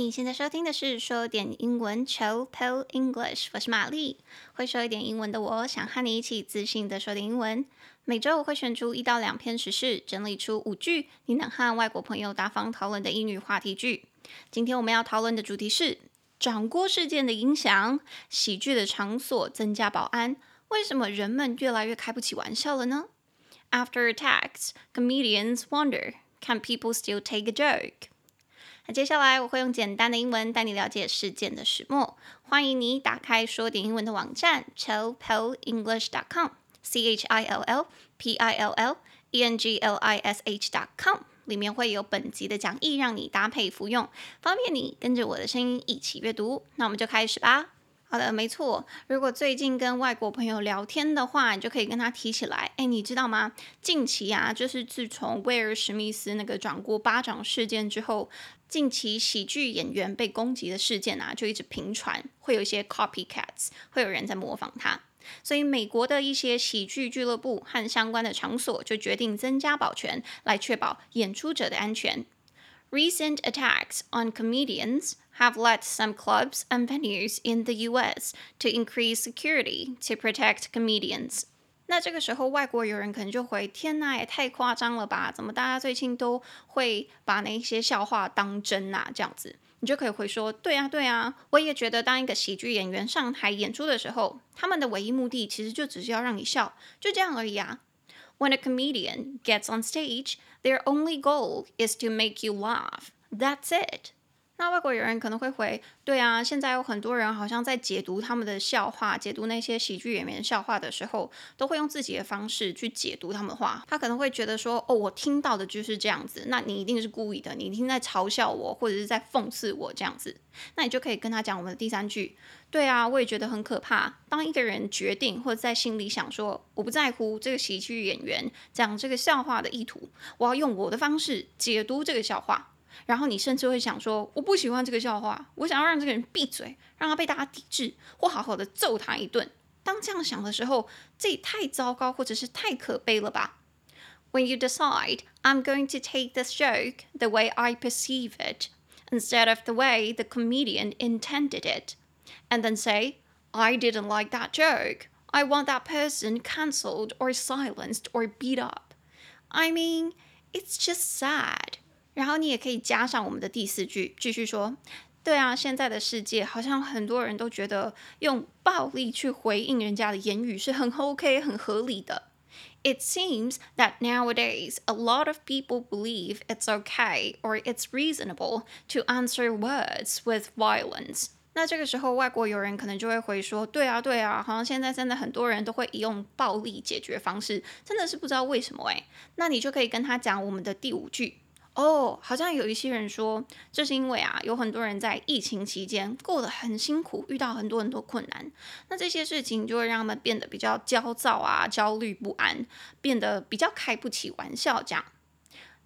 你现在收听的是说点英文 Chill English，我是玛丽。会说一点英文的我，想和你一起自信的说点英文。每周我会选出一到两篇时事，整理出五句你能和外国朋友大方讨论的英语话题句。今天我们要讨论的主题是掌锅事件的影响，喜剧的场所增加保安，为什么人们越来越开不起玩笑了呢？After attacks, comedians wonder, can people still take a joke? 那接下来我会用简单的英文带你了解事件的始末。欢迎你打开说点英文的网站 chillpillenglish.com，c h i l l p i l l e n g l i s h.com，里面会有本集的讲义让你搭配服用，方便你跟着我的声音一起阅读。那我们就开始吧。好的，没错。如果最近跟外国朋友聊天的话，你就可以跟他提起来。哎，你知道吗？近期啊，就是自从威尔史密斯那个转过巴掌事件之后，近期喜剧演员被攻击的事件啊，就一直频传，会有一些 copycats，会有人在模仿他。所以，美国的一些喜剧俱乐部和相关的场所就决定增加保全，来确保演出者的安全。Recent attacks on comedians have led some clubs and venues in the U.S. to increase security to protect comedians. 那这个时候，外国友人可能就会：天呐，也太夸张了吧？怎么大家最近都会把那些笑话当真啊？这样子，你就可以回说：对啊，对啊，我也觉得，当一个喜剧演员上台演出的时候，他们的唯一目的其实就只是要让你笑，就这样而已啊。When a comedian gets on stage, their only goal is to make you laugh. That's it. 那外国友人可能会回，对啊，现在有很多人好像在解读他们的笑话，解读那些喜剧演员笑话的时候，都会用自己的方式去解读他们的话。他可能会觉得说，哦，我听到的就是这样子，那你一定是故意的，你一定在嘲笑我，或者是在讽刺我这样子。那你就可以跟他讲我们的第三句，对啊，我也觉得很可怕。当一个人决定或者在心里想说，我不在乎这个喜剧演员讲这个笑话的意图，我要用我的方式解读这个笑话。然后你甚至会想说，我不喜欢这个笑话，我想要让这个人闭嘴，让他被大家抵制，或好好的揍他一顿。当这样想的时候，这也太糟糕，或者是太可悲了吧？When you decide I'm going to take this joke the way I perceive it, instead of the way the comedian intended it, and then say I didn't like that joke, I want that person cancelled or silenced or beat up. I mean, it's just sad. 然后你也可以加上我们的第四句，继续说，对啊，现在的世界好像很多人都觉得用暴力去回应人家的言语是很 OK、很合理的。It seems that nowadays a lot of people believe it's OK or it's reasonable to answer words with violence。那这个时候，外国友人可能就会回说，对啊，对啊，好像现在真的很多人都会用暴力解决方式，真的是不知道为什么诶。那你就可以跟他讲我们的第五句。哦，好像有一些人说，这是因为啊，有很多人在疫情期间过得很辛苦，遇到很多很多困难，那这些事情就会让他们变得比较焦躁啊、焦虑不安，变得比较开不起玩笑。这样，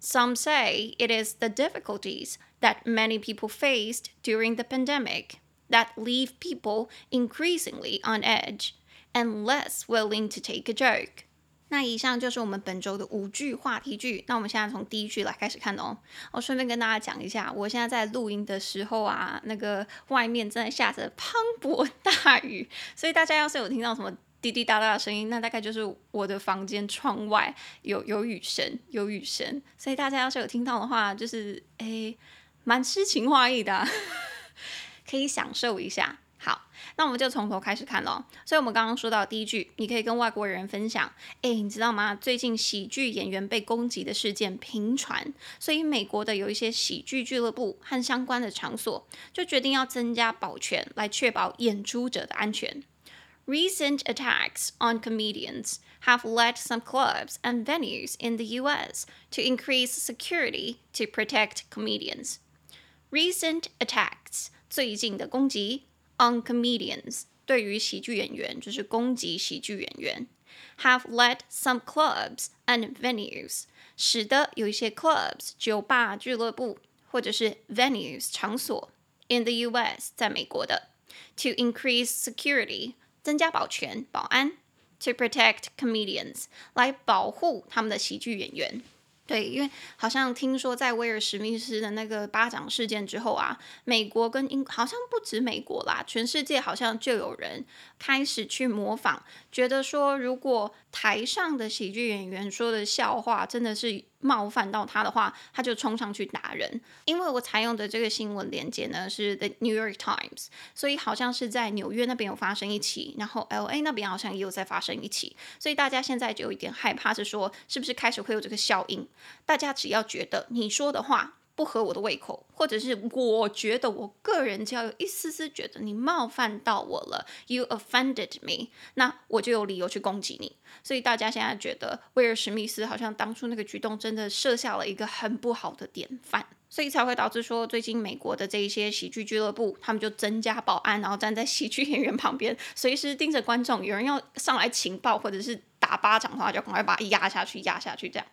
Some say it is the difficulties that many people faced during the pandemic that leave people increasingly on edge and less willing to take a joke. 那以上就是我们本周的五句话题句。那我们现在从第一句来开始看哦。我顺便跟大家讲一下，我现在在录音的时候啊，那个外面正在下着磅礴大雨，所以大家要是有听到什么滴滴答答的声音，那大概就是我的房间窗外有有雨声，有雨声。所以大家要是有听到的话，就是诶，蛮诗情画意的，可以享受一下。好，那我们就从头开始看喽。所以，我们刚刚说到第一句，你可以跟外国人分享：哎，你知道吗？最近喜剧演员被攻击的事件频传，所以美国的有一些喜剧俱乐部和相关的场所就决定要增加保全，来确保演出者的安全。Recent attacks on comedians have led some clubs and venues in the U.S. to increase security to protect comedians. Recent attacks，最近的攻击。 On comedians，对于喜剧演员就是攻击喜剧演员，have led some clubs and venues，使得有一些 clubs 酒吧俱乐部或者是 venues 场所 in the U.S. 在美国的 to increase security 增加保全保安 to protect comedians 来保护他们的喜剧演员。 对，因为好像听说在威尔史密斯的那个巴掌事件之后啊，美国跟英好像不止美国啦，全世界好像就有人开始去模仿，觉得说如果台上的喜剧演员说的笑话真的是冒犯到他的话，他就冲上去打人。因为我采用的这个新闻连接呢是 The New York Times，所以好像是在纽约那边有发生一起，然后 LA 那边好像也有在发生一起，所以大家现在就有一点害怕，是说是不是开始会有这个效应？大家只要觉得你说的话不合我的胃口，或者是我觉得我个人只要有一丝丝觉得你冒犯到我了，You offended me，那我就有理由去攻击你。所以大家现在觉得威尔史密斯好像当初那个举动真的设下了一个很不好的典范，所以才会导致说最近美国的这一些喜剧俱乐部，他们就增加保安，然后站在喜剧演员旁边，随时盯着观众，有人要上来情报或者是打巴掌的话，就赶快把他压下去，压下去这样。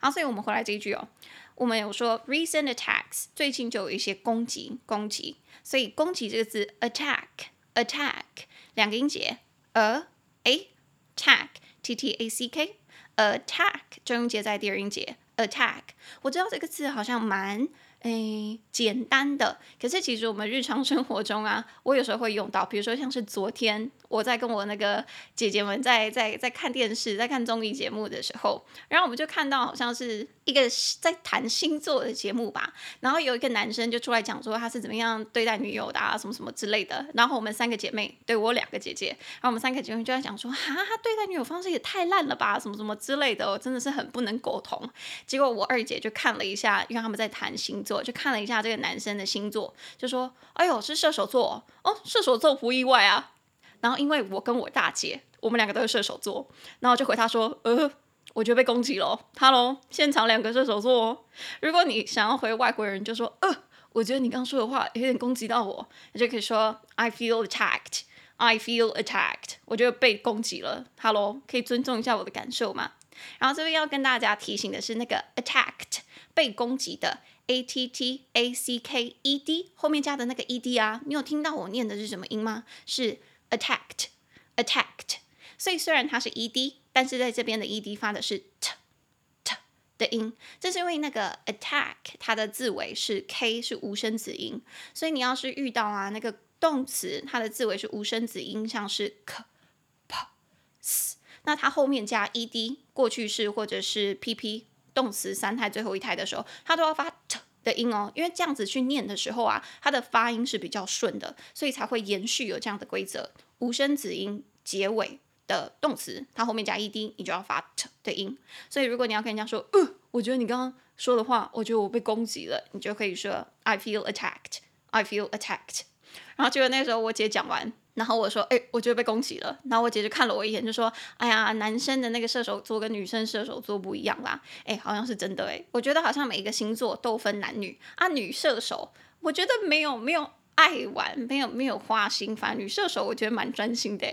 好，所以我们回来这一句哦，我们有说 recent attacks，最近就有一些攻击，攻击，所以攻击这个字 attack，attack 两个音节，a a tack t t a c k attack 重音节在第二音节 attack，我知道这个字好像蛮。诶，简单的，可是其实我们日常生活中啊，我有时候会用到，比如说像是昨天我在跟我那个姐姐们在在在看电视，在看综艺节目的时候，然后我们就看到好像是一个在谈星座的节目吧，然后有一个男生就出来讲说他是怎么样对待女友的啊，什么什么之类的，然后我们三个姐妹，对，我两个姐姐，然后我们三个姐妹就在讲说，哈，他对待女友方式也太烂了吧，什么什么之类的，我真的是很不能苟同。结果我二姐就看了一下，因为他们在谈星座。就看了一下这个男生的星座，就说：“哎呦，是射手座哦，射手座不意外啊。”然后因为我跟我大姐，我们两个都是射手座，然后就回他说：“呃，我觉得被攻击了。”“Hello，现场两个射手座，如果你想要回外国人，就说：‘呃，我觉得你刚说的话有点攻击到我。’你就可以说：‘I feel attacked. I feel attacked. 我觉得被攻击了。’Hello，可以尊重一下我的感受吗？然后这边要跟大家提醒的是，那个 attacked 被攻击的。A T T A C K E D 后面加的那个 E D 啊，你有听到我念的是什么音吗？是 attacked，attacked。所以虽然它是 E D，但是在这边的 E D 发的是 T T 的音，这是因为那个 attack 它的字尾是 K 是无声子音，所以你要是遇到啊那个动词它的字尾是无声子音，像是 K P S，那它后面加 E D 过去式或者是 P P。动词三态最后一态的时候，它都要发 t 的音哦，因为这样子去念的时候啊，它的发音是比较顺的，所以才会延续有这样的规则。无声子音结尾的动词，它后面加 ed，你就要发 t 的音。所以如果你要跟人家说，呃，我觉得你刚刚说的话，我觉得我被攻击了，你就可以说 I feel attacked. I feel attacked. 然后结果那时候我姐讲完。然后我说，哎，我觉得被攻击了。然后我姐就看了我一眼，就说，哎呀，男生的那个射手座跟女生射手座不一样啦。哎，好像是真的哎。我觉得好像每一个星座都分男女啊。女射手，我觉得没有没有爱玩，没有没有花心。反正女射手，我觉得蛮专心的。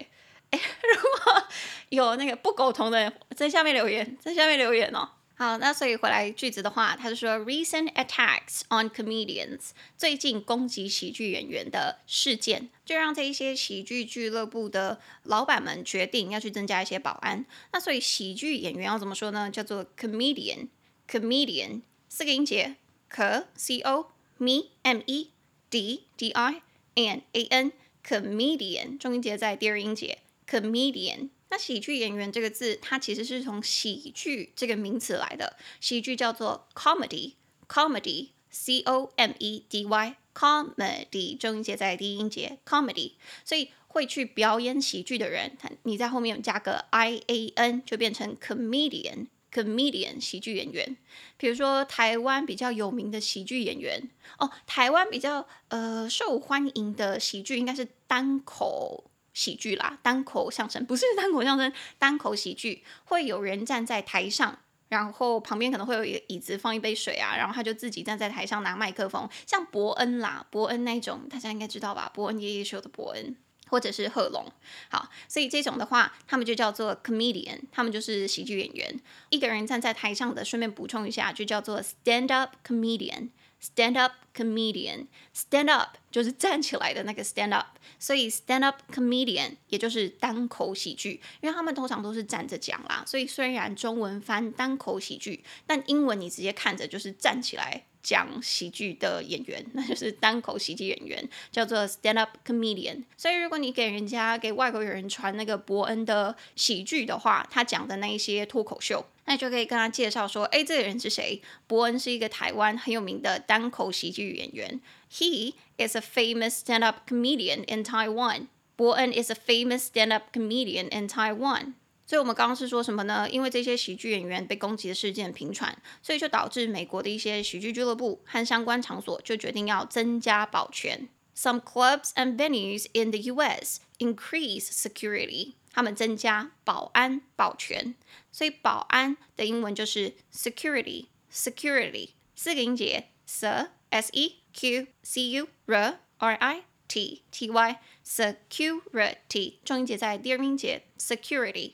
如果有那个不苟同的，在下面留言，在下面留言哦。好，那所以回来句子的话，他就说 recent attacks on comedians，最近攻击喜剧演员的事件，就让这一些喜剧俱乐部的老板们决定要去增加一些保安。那所以喜剧演员要怎么说呢？叫做 comedian，comedian 四个音节，c c o m m e d d i n a n comedian，重音节在第二音节，comedian。那喜剧演员这个字，它其实是从喜剧这个名词来的。喜剧叫做 comedy，comedy，c o m e d y，comedy，重音节在第一音节，comedy。所以会去表演喜剧的人，他你在后面加个 i a n，就变成 comedian，comedian，喜剧演员。比如说台湾比较有名的喜剧演员哦，台湾比较呃受欢迎的喜剧应该是单口。喜剧啦，单口相声不是单口相声，单口喜剧会有人站在台上，然后旁边可能会有一个椅子放一杯水啊，然后他就自己站在台上拿麦克风，像伯恩啦，伯恩那种大家应该知道吧？伯恩夜夜秀的伯恩，或者是贺龙，好，所以这种的话，他们就叫做 comedian，他们就是喜剧演员。一个人站在台上的，顺便补充一下，就叫做 stand up comedian。Stand up comedian。stand up 就是站起来的那个 stand up，所以 stand up comedian 也就是单口喜剧，因为他们通常都是站着讲啦，所以虽然中文翻单口喜剧，但英文你直接看着就是站起来。讲喜剧的演员，那就是单口喜剧演员，叫做 stand up comedian。所以，如果你给人家给外国人传那个伯恩的喜剧的话，他讲的那一些脱口秀，那就可以跟他介绍说：“哎，这个人是谁？伯恩是一个台湾很有名的单口喜剧演员。He is a famous stand up comedian in Taiwan. 伯恩 is a famous stand up comedian in Taiwan.” 所以，我们刚刚是说什么呢？因为这些喜剧演员被攻击的事件频传，所以就导致美国的一些喜剧俱乐部和相关场所就决定要增加保全。Some clubs and venues in the U.S. increase security，他们增加保安保全。所以，保安的英文就是 security，security 四个音节：s s e q c u r r i t t y security，重音节在第二音节 security。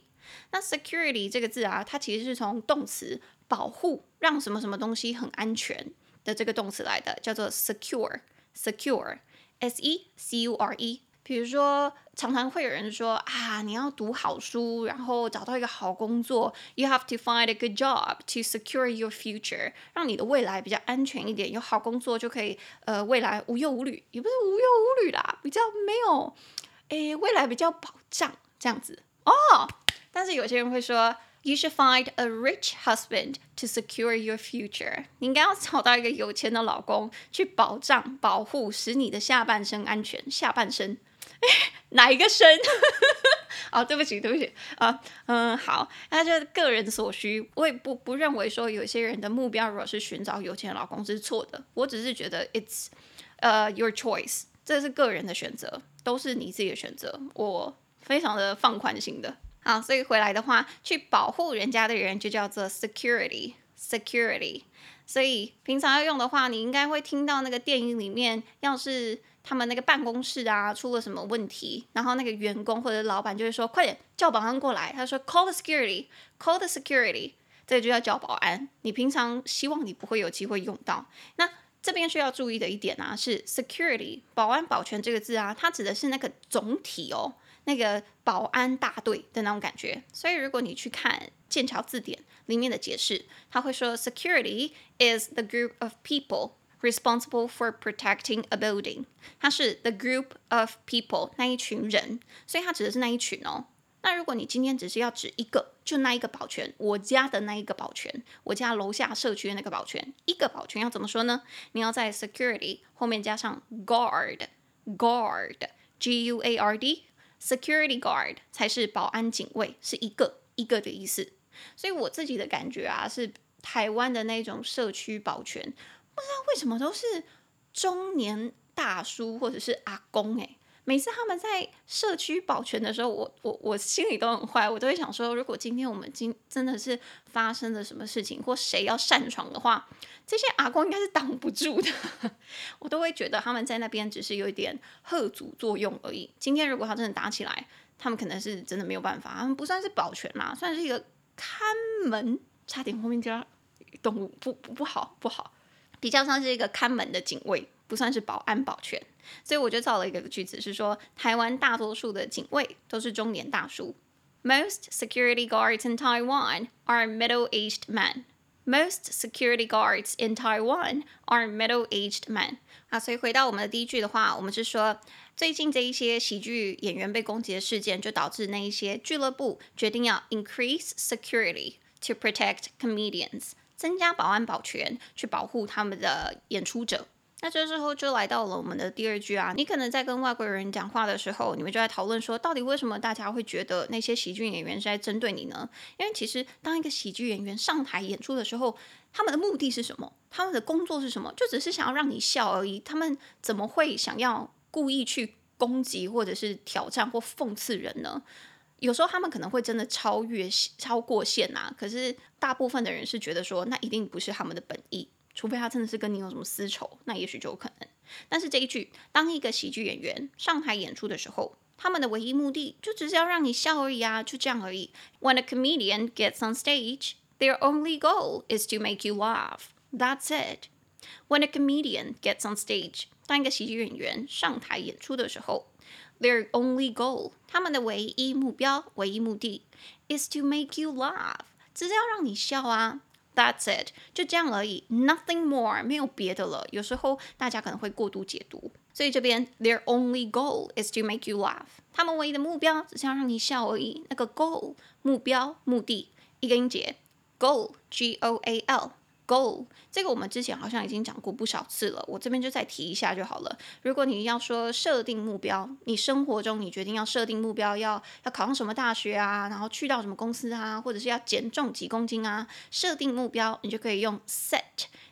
那 security 这个字啊，它其实是从动词保护，让什么什么东西很安全的这个动词来的，叫做 secure，secure，s e c u r e。比如说，常常会有人说啊，你要读好书，然后找到一个好工作，you have to find a good job to secure your future，让你的未来比较安全一点，有好工作就可以，呃，未来无忧无虑，也不是无忧无虑啦，比较没有，诶，未来比较保障这样子哦。但是有些人会说，You should find a rich husband to secure your future。你应该要找到一个有钱的老公，去保障、保护，使你的下半生安全。下半生，哪一个生？哦，对不起，对不起啊，嗯，好，那就个人所需。我也不不认为说有些人的目标如果是寻找有钱的老公是错的。我只是觉得，it's 呃、uh, your choice，这是个人的选择，都是你自己的选择。我非常的放宽心的。好，所以回来的话，去保护人家的人就叫做 security，security。所以平常要用的话，你应该会听到那个电影里面，要是他们那个办公室啊出了什么问题，然后那个员工或者老板就会说：“快点叫保安过来。”他说：“Call the security，call the security。”这就叫叫保安。你平常希望你不会有机会用到。那这边需要注意的一点啊，是 security 保安保全这个字啊，它指的是那个总体哦。那个保安大队的那种感觉，所以如果你去看剑桥字典里面的解释，他会说 Security is the group of people responsible for protecting a building。它是 the group of people 那一群人，所以它指的是那一群哦。那如果你今天只是要指一个，就那一个保全，我家的那一个保全，我家楼下社区的那个保全，一个保全要怎么说呢？你要在 Security 后面加上 guard，guard，G U A R D。Security guard 才是保安警卫，是一个一个的意思。所以我自己的感觉啊，是台湾的那种社区保全，不知道为什么都是中年大叔或者是阿公诶。每次他们在社区保全的时候，我我我心里都很坏，我都会想说，如果今天我们今真的是发生了什么事情，或谁要擅闯的话，这些阿公应该是挡不住的。我都会觉得他们在那边只是有一点贺阻作用而已。今天如果他真的打起来，他们可能是真的没有办法，他们不算是保全啦，算是一个看门，差点后面加动物，不不不好不好，比较像是一个看门的警卫。不算是保安保全，所以我就造了一个句子，是说台湾大多数的警卫都是中年大叔。Most security guards in Taiwan are middle-aged men. Most security guards in Taiwan are middle-aged men. 啊，所以回到我们的第一句的话，我们是说最近这一些喜剧演员被攻击的事件，就导致那一些俱乐部决定要 increase security to protect comedians，增加保安保全，去保护他们的演出者。那这时候就来到了我们的第二句啊，你可能在跟外国人讲话的时候，你们就在讨论说，到底为什么大家会觉得那些喜剧演员是在针对你呢？因为其实当一个喜剧演员上台演出的时候，他们的目的是什么？他们的工作是什么？就只是想要让你笑而已。他们怎么会想要故意去攻击或者是挑战或讽刺人呢？有时候他们可能会真的超越、超过线啊。可是大部分的人是觉得说，那一定不是他们的本意。除非他真的是跟你有什么私仇，那也许就有可能。但是这一句，当一个喜剧演员上台演出的时候，他们的唯一目的就只是要让你笑而已啊，就这样而已。When a comedian gets on stage, their only goal is to make you laugh. That's it. When a comedian gets on stage，当一个喜剧演员上台演出的时候，their only goal，他们的唯一目标、唯一目的，is to make you laugh，只是要让你笑啊。That's it，就这样而已，nothing more，没有别的了。有时候大家可能会过度解读，所以这边 their only goal is to make you laugh，他们唯一的目标只是要让你笑而已。那个 goal 目标目的一个音节，goal，G O A L。Goal 这个我们之前好像已经讲过不少次了，我这边就再提一下就好了。如果你要说设定目标，你生活中你决定要设定目标，要要考上什么大学啊，然后去到什么公司啊，或者是要减重几公斤啊，设定目标，你就可以用 set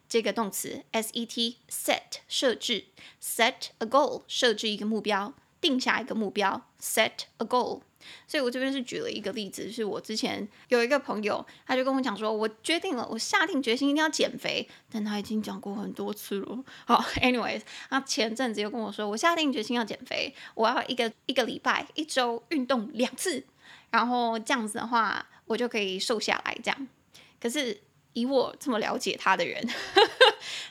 这个动词，S E T set 设置，set a goal 设置一个目标，定下一个目标，set a goal。所以我这边是举了一个例子，是我之前有一个朋友，他就跟我讲说，我决定了，我下定决心一定要减肥，但他已经讲过很多次了。好，anyways，他前阵子又跟我说，我下定决心要减肥，我要一个一个礼拜一周运动两次，然后这样子的话，我就可以瘦下来。这样，可是。以我这么了解他的人，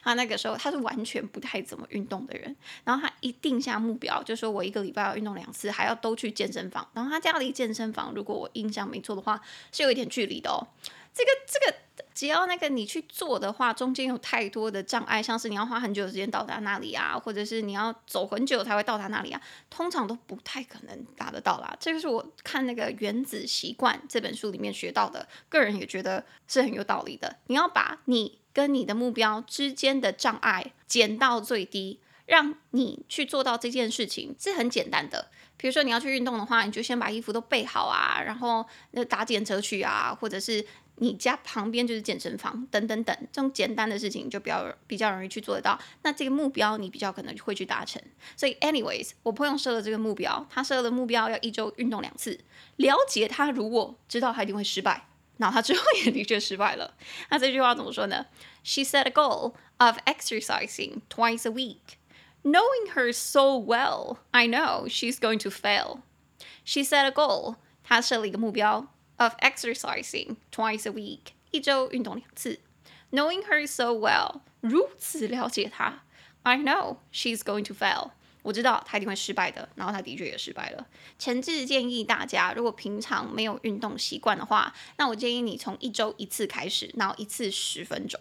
他那个时候他是完全不太怎么运动的人，然后他一定下目标，就说我一个礼拜要运动两次，还要都去健身房。然后他家离健身房，如果我印象没错的话，是有一点距离的哦。这个这个。只要那个你去做的话，中间有太多的障碍，像是你要花很久的时间到达那里啊，或者是你要走很久才会到达那里啊，通常都不太可能达得到啦。这个是我看那个《原子习惯》这本书里面学到的，个人也觉得是很有道理的。你要把你跟你的目标之间的障碍减到最低，让你去做到这件事情是很简单的。比如说你要去运动的话，你就先把衣服都备好啊，然后那打检车去啊，或者是。你家旁边就是健身房，等等等，这种简单的事情就比较比较容易去做得到。那这个目标你比较可能会去达成。所以，anyways，我朋友设了这个目标，他设了目标要一周运动两次。了解他，如果知道他一定会失败，那他之后也的确失败了。那这句话怎么说呢？She set a goal of exercising twice a week. Knowing her so well, I know she's going to fail. She set a goal. 她设了一个目标。Of exercising twice a week，一周运动两次。Knowing her so well，如此了解她，I know she's going to fail。 我知道他一定会失败的，然后他的确也失败了。诚挚建议大家，如果平常没有运动习惯的话，那我建议你从一周一次开始，然后一次十分钟。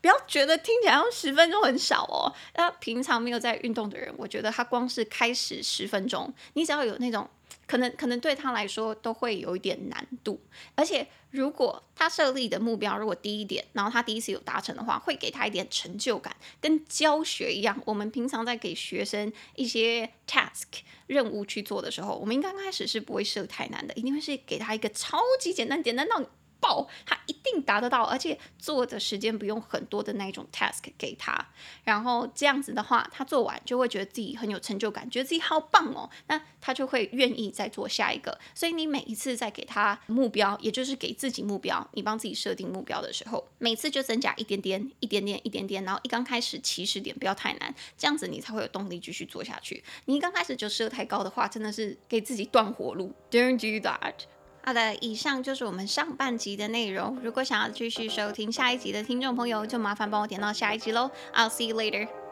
不要觉得听起来十分钟很少哦。那平常没有在运动的人，我觉得他光是开始十分钟，你只要有那种。可能可能对他来说都会有一点难度，而且如果他设立的目标如果低一点，然后他第一次有达成的话，会给他一点成就感，跟教学一样。我们平常在给学生一些 task 任务去做的时候，我们应该刚开始是不会设太难的，一定会是给他一个超级简单，简单到。爆，他一定达得到，而且做的时间不用很多的那种 task 给他，然后这样子的话，他做完就会觉得自己很有成就感，觉得自己好棒哦，那他就会愿意再做下一个。所以你每一次在给他目标，也就是给自己目标，你帮自己设定目标的时候，每次就增加一点点、一点点、一点点，然后一刚开始起始点不要太难，这样子你才会有动力继续做下去。你一刚开始就设太高的话，真的是给自己断活路。Don't do that. 好的，以上就是我们上半集的内容。如果想要继续收听下一集的听众朋友，就麻烦帮我点到下一集喽。I'll see you later.